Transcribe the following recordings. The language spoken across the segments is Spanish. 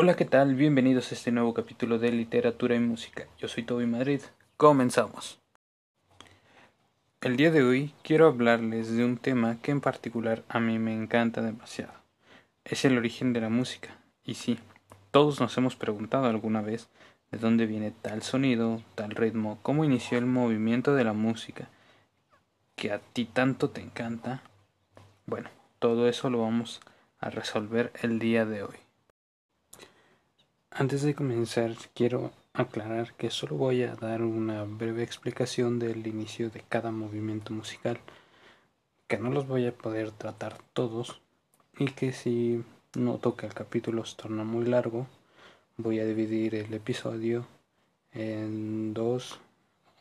Hola, ¿qué tal? Bienvenidos a este nuevo capítulo de Literatura y Música. Yo soy Toby Madrid. Comenzamos. El día de hoy quiero hablarles de un tema que en particular a mí me encanta demasiado. Es el origen de la música. Y sí, todos nos hemos preguntado alguna vez de dónde viene tal sonido, tal ritmo, cómo inició el movimiento de la música que a ti tanto te encanta. Bueno, todo eso lo vamos a resolver el día de hoy. Antes de comenzar, quiero aclarar que solo voy a dar una breve explicación del inicio de cada movimiento musical, que no los voy a poder tratar todos y que si noto que el capítulo se torna muy largo, voy a dividir el episodio en dos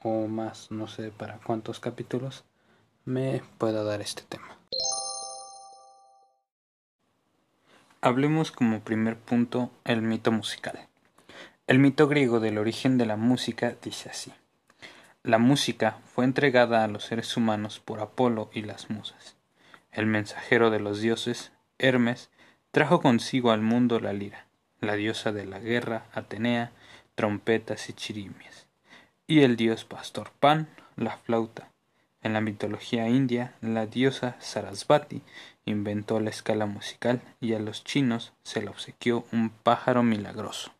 o más, no sé para cuántos capítulos me pueda dar este tema. Hablemos como primer punto el mito musical. El mito griego del origen de la música dice así. La música fue entregada a los seres humanos por Apolo y las musas. El mensajero de los dioses, Hermes, trajo consigo al mundo la lira, la diosa de la guerra, Atenea, trompetas y chirimias, y el dios pastor Pan, la flauta. En la mitología india, la diosa Sarasvati inventó la escala musical y a los chinos se le obsequió un pájaro milagroso.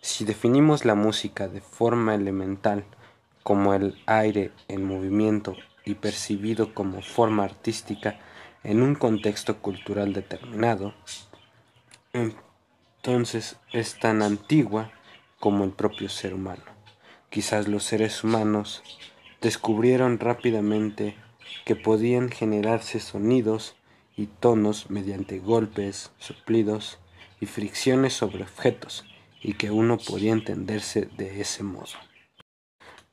Si definimos la música de forma elemental como el aire en movimiento y percibido como forma artística en un contexto cultural determinado, entonces es tan antigua como el propio ser humano. Quizás los seres humanos descubrieron rápidamente que podían generarse sonidos y tonos mediante golpes, soplidos y fricciones sobre objetos, y que uno podía entenderse de ese modo.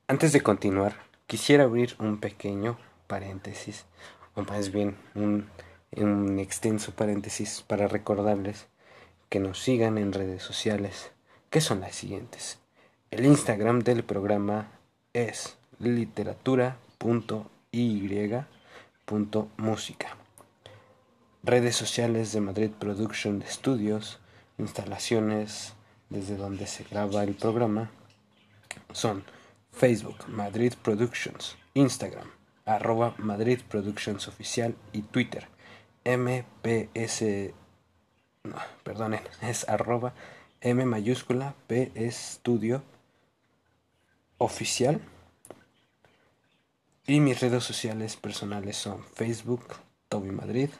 Antes de continuar, quisiera abrir un pequeño paréntesis, o más bien un, un extenso paréntesis para recordarles que nos sigan en redes sociales, que son las siguientes. El Instagram del programa es literatura.com y.música. Redes sociales de Madrid Production Studios, instalaciones desde donde se graba el programa son Facebook Madrid Productions, Instagram arroba Madrid Productions Oficial y Twitter MPS no, perdonen, es arroba M mayúscula P Studio Oficial y mis redes sociales personales son Facebook, Toby Madrid,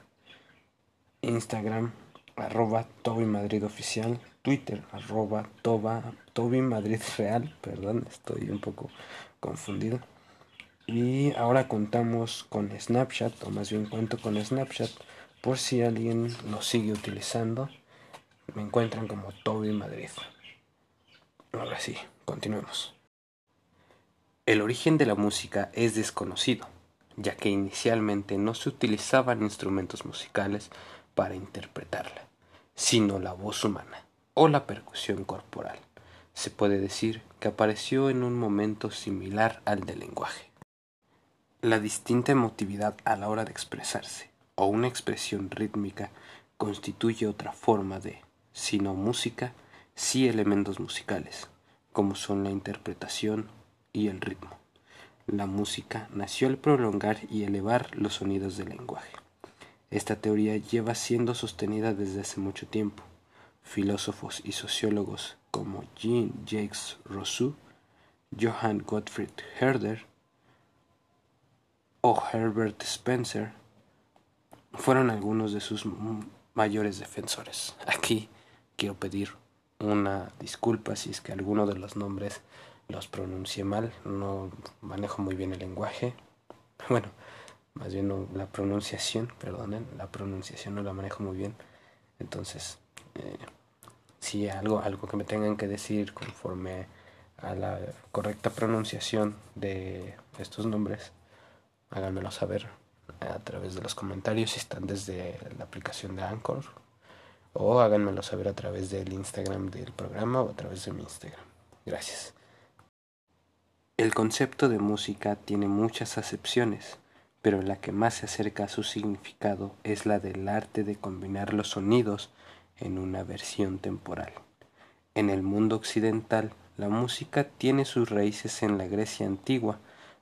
Instagram, arroba Toby Madrid Oficial, Twitter, arroba Toby Madrid Real, perdón, estoy un poco confundido. Y ahora contamos con Snapchat, o más bien cuento con Snapchat, por si alguien lo sigue utilizando. Me encuentran como Toby Madrid. Ahora sí, continuemos. El origen de la música es desconocido, ya que inicialmente no se utilizaban instrumentos musicales para interpretarla, sino la voz humana o la percusión corporal. Se puede decir que apareció en un momento similar al del lenguaje. La distinta emotividad a la hora de expresarse o una expresión rítmica constituye otra forma de, si no música, sí elementos musicales, como son la interpretación y el ritmo. La música nació al prolongar y elevar los sonidos del lenguaje. Esta teoría lleva siendo sostenida desde hace mucho tiempo. Filósofos y sociólogos como Jean-Jacques Rousseau, Johann Gottfried Herder o Herbert Spencer fueron algunos de sus mayores defensores. Aquí quiero pedir una disculpa si es que alguno de los nombres los pronuncié mal, no manejo muy bien el lenguaje. Bueno, más bien la pronunciación, perdonen, la pronunciación no la manejo muy bien. Entonces, eh, si algo, algo que me tengan que decir conforme a la correcta pronunciación de estos nombres, háganmelo saber a través de los comentarios si están desde la aplicación de Anchor o háganmelo saber a través del Instagram del programa o a través de mi Instagram. Gracias. El concepto de música tiene muchas acepciones, pero la que más se acerca a su significado es la del arte de combinar los sonidos en una versión temporal. En el mundo occidental, la música tiene sus raíces en la Grecia antigua,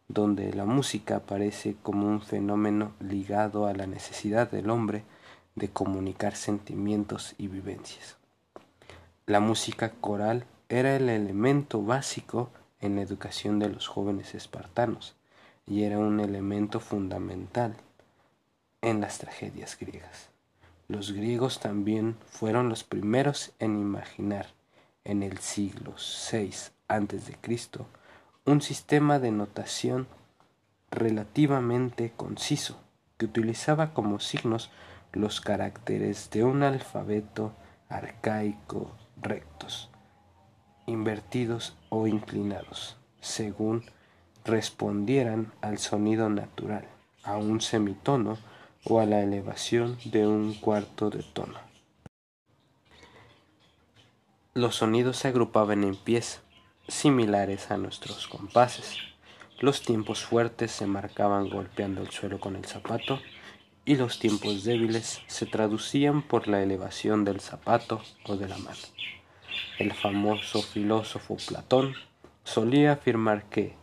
donde la música aparece como un fenómeno ligado a la necesidad del hombre de comunicar sentimientos y vivencias. La música coral era el elemento básico en la educación de los jóvenes espartanos y era un elemento fundamental en las tragedias griegas. Los griegos también fueron los primeros en imaginar en el siglo VI a.C. un sistema de notación relativamente conciso que utilizaba como signos los caracteres de un alfabeto arcaico rectos, invertidos o inclinados, según respondieran al sonido natural, a un semitono o a la elevación de un cuarto de tono. Los sonidos se agrupaban en pies, similares a nuestros compases. Los tiempos fuertes se marcaban golpeando el suelo con el zapato y los tiempos débiles se traducían por la elevación del zapato o de la mano. El famoso filósofo Platón solía afirmar que,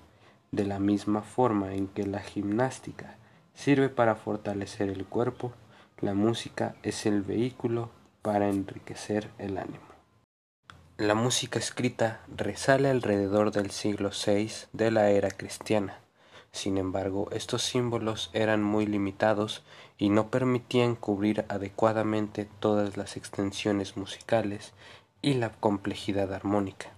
de la misma forma en que la gimnástica sirve para fortalecer el cuerpo, la música es el vehículo para enriquecer el ánimo. La música escrita resale alrededor del siglo VI de la era cristiana sin embargo, estos símbolos eran muy limitados y no permitían cubrir adecuadamente todas las extensiones musicales y la complejidad armónica.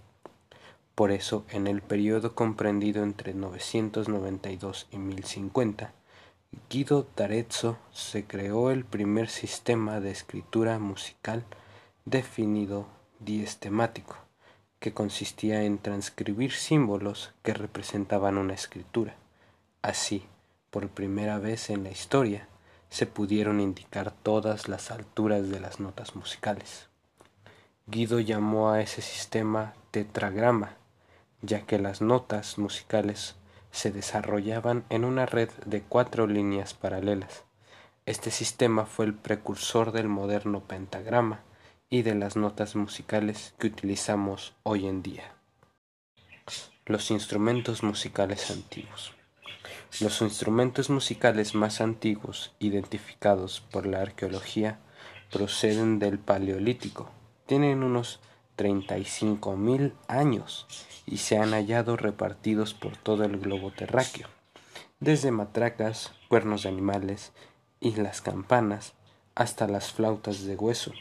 Por eso, en el periodo comprendido entre 992 y 1050, Guido d'Arezzo se creó el primer sistema de escritura musical definido diestemático, que consistía en transcribir símbolos que representaban una escritura. Así, por primera vez en la historia, se pudieron indicar todas las alturas de las notas musicales. Guido llamó a ese sistema tetragrama, ya que las notas musicales se desarrollaban en una red de cuatro líneas paralelas. Este sistema fue el precursor del moderno pentagrama y de las notas musicales que utilizamos hoy en día. Los instrumentos musicales antiguos. Los instrumentos musicales más antiguos identificados por la arqueología proceden del Paleolítico. Tienen unos 35.000 años y se han hallado repartidos por todo el globo terráqueo, desde matracas, cuernos de animales y las campanas hasta las flautas de hueso,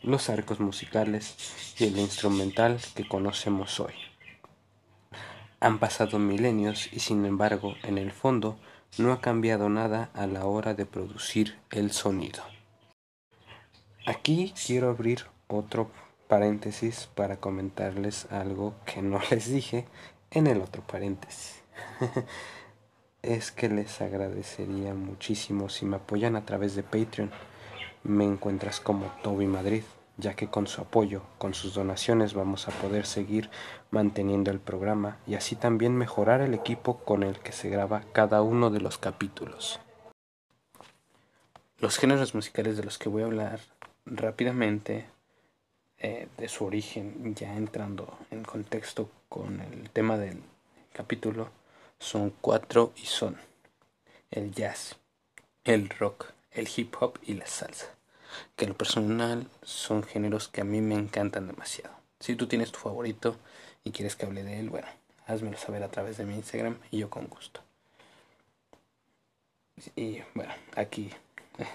los arcos musicales y el instrumental que conocemos hoy. Han pasado milenios y sin embargo, en el fondo, no ha cambiado nada a la hora de producir el sonido. Aquí quiero abrir otro paréntesis para comentarles algo que no les dije en el otro paréntesis. es que les agradecería muchísimo si me apoyan a través de Patreon. Me encuentras como Toby Madrid ya que con su apoyo, con sus donaciones vamos a poder seguir manteniendo el programa y así también mejorar el equipo con el que se graba cada uno de los capítulos. Los géneros musicales de los que voy a hablar rápidamente eh, de su origen, ya entrando en contexto con el tema del capítulo, son cuatro y son el jazz, el rock, el hip hop y la salsa que en lo personal son géneros que a mí me encantan demasiado. Si tú tienes tu favorito y quieres que hable de él, bueno, házmelo saber a través de mi Instagram y yo con gusto. Y bueno, aquí eh,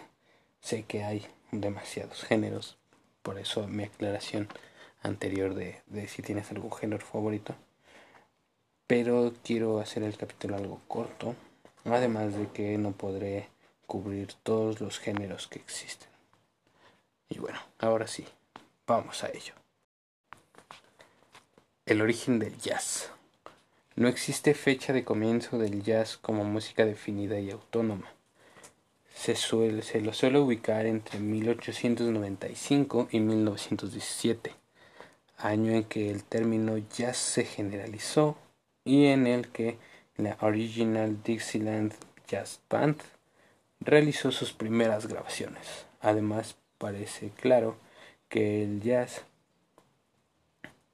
sé que hay demasiados géneros, por eso mi aclaración anterior de, de si tienes algún género favorito. Pero quiero hacer el capítulo algo corto, además de que no podré cubrir todos los géneros que existen. Y bueno, ahora sí, vamos a ello. El origen del jazz. No existe fecha de comienzo del jazz como música definida y autónoma. Se, suele, se lo suele ubicar entre 1895 y 1917, año en que el término jazz se generalizó y en el que la Original Dixieland Jazz Band realizó sus primeras grabaciones. Además, parece claro que el jazz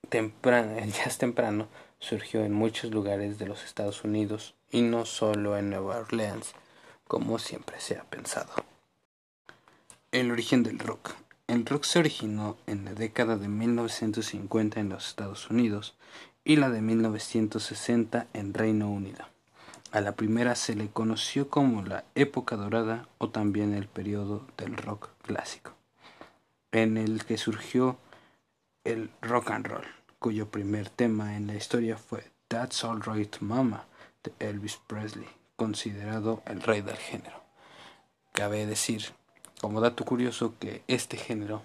temprano, el jazz temprano surgió en muchos lugares de los Estados Unidos y no solo en Nueva Orleans, como siempre se ha pensado. El origen del rock. El rock se originó en la década de 1950 en los Estados Unidos y la de 1960 en Reino Unido. A la primera se le conoció como la época dorada o también el periodo del rock clásico, en el que surgió el rock and roll, cuyo primer tema en la historia fue That's All Right Mama de Elvis Presley, considerado el rey del género. Cabe decir como dato curioso que este género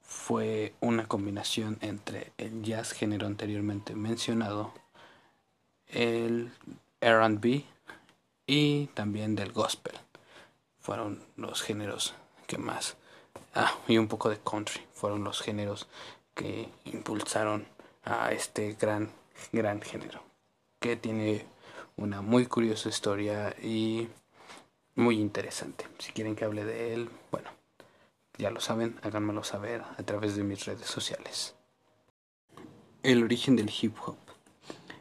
fue una combinación entre el jazz género anteriormente mencionado, el RB y también del gospel. Fueron los géneros que más... Ah, y un poco de country. Fueron los géneros que impulsaron a este gran, gran género. Que tiene una muy curiosa historia y muy interesante. Si quieren que hable de él, bueno, ya lo saben, háganmelo saber a través de mis redes sociales. El origen del hip hop.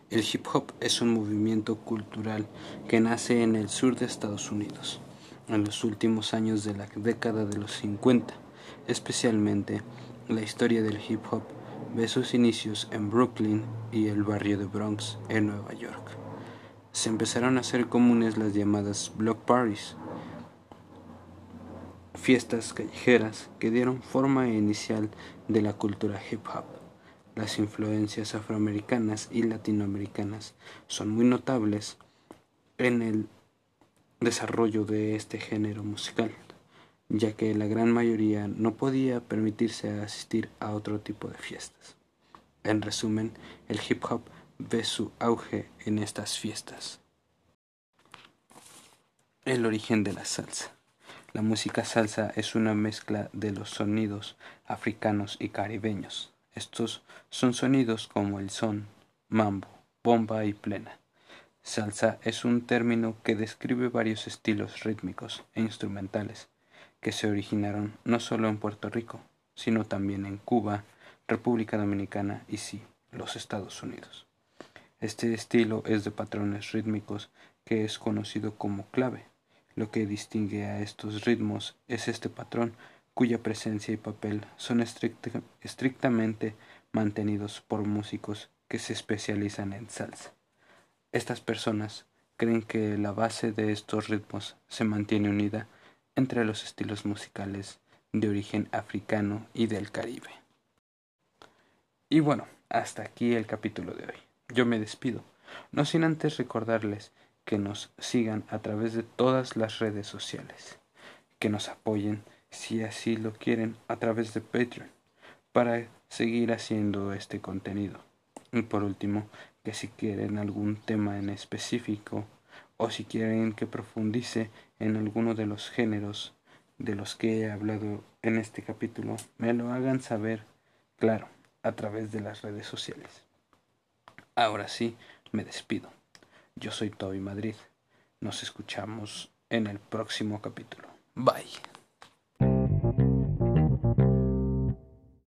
El hip hop es un movimiento cultural que nace en el sur de Estados Unidos, en los últimos años de la década de los 50. Especialmente, la historia del hip hop ve sus inicios en Brooklyn y el barrio de Bronx, en Nueva York se empezaron a hacer comunes las llamadas block parties, fiestas callejeras que dieron forma inicial de la cultura hip hop. Las influencias afroamericanas y latinoamericanas son muy notables en el desarrollo de este género musical, ya que la gran mayoría no podía permitirse asistir a otro tipo de fiestas. En resumen, el hip hop ve su auge en estas fiestas. El origen de la salsa. La música salsa es una mezcla de los sonidos africanos y caribeños. Estos son sonidos como el son, mambo, bomba y plena. Salsa es un término que describe varios estilos rítmicos e instrumentales que se originaron no solo en Puerto Rico, sino también en Cuba, República Dominicana y sí, los Estados Unidos. Este estilo es de patrones rítmicos que es conocido como clave. Lo que distingue a estos ritmos es este patrón cuya presencia y papel son estrictamente mantenidos por músicos que se especializan en salsa. Estas personas creen que la base de estos ritmos se mantiene unida entre los estilos musicales de origen africano y del Caribe. Y bueno, hasta aquí el capítulo de hoy yo me despido, no sin antes recordarles que nos sigan a través de todas las redes sociales, que nos apoyen si así lo quieren a través de Patreon para seguir haciendo este contenido. Y por último, que si quieren algún tema en específico o si quieren que profundice en alguno de los géneros de los que he hablado en este capítulo, me lo hagan saber, claro, a través de las redes sociales. Ahora sí, me despido. Yo soy Toby Madrid. Nos escuchamos en el próximo capítulo. Bye.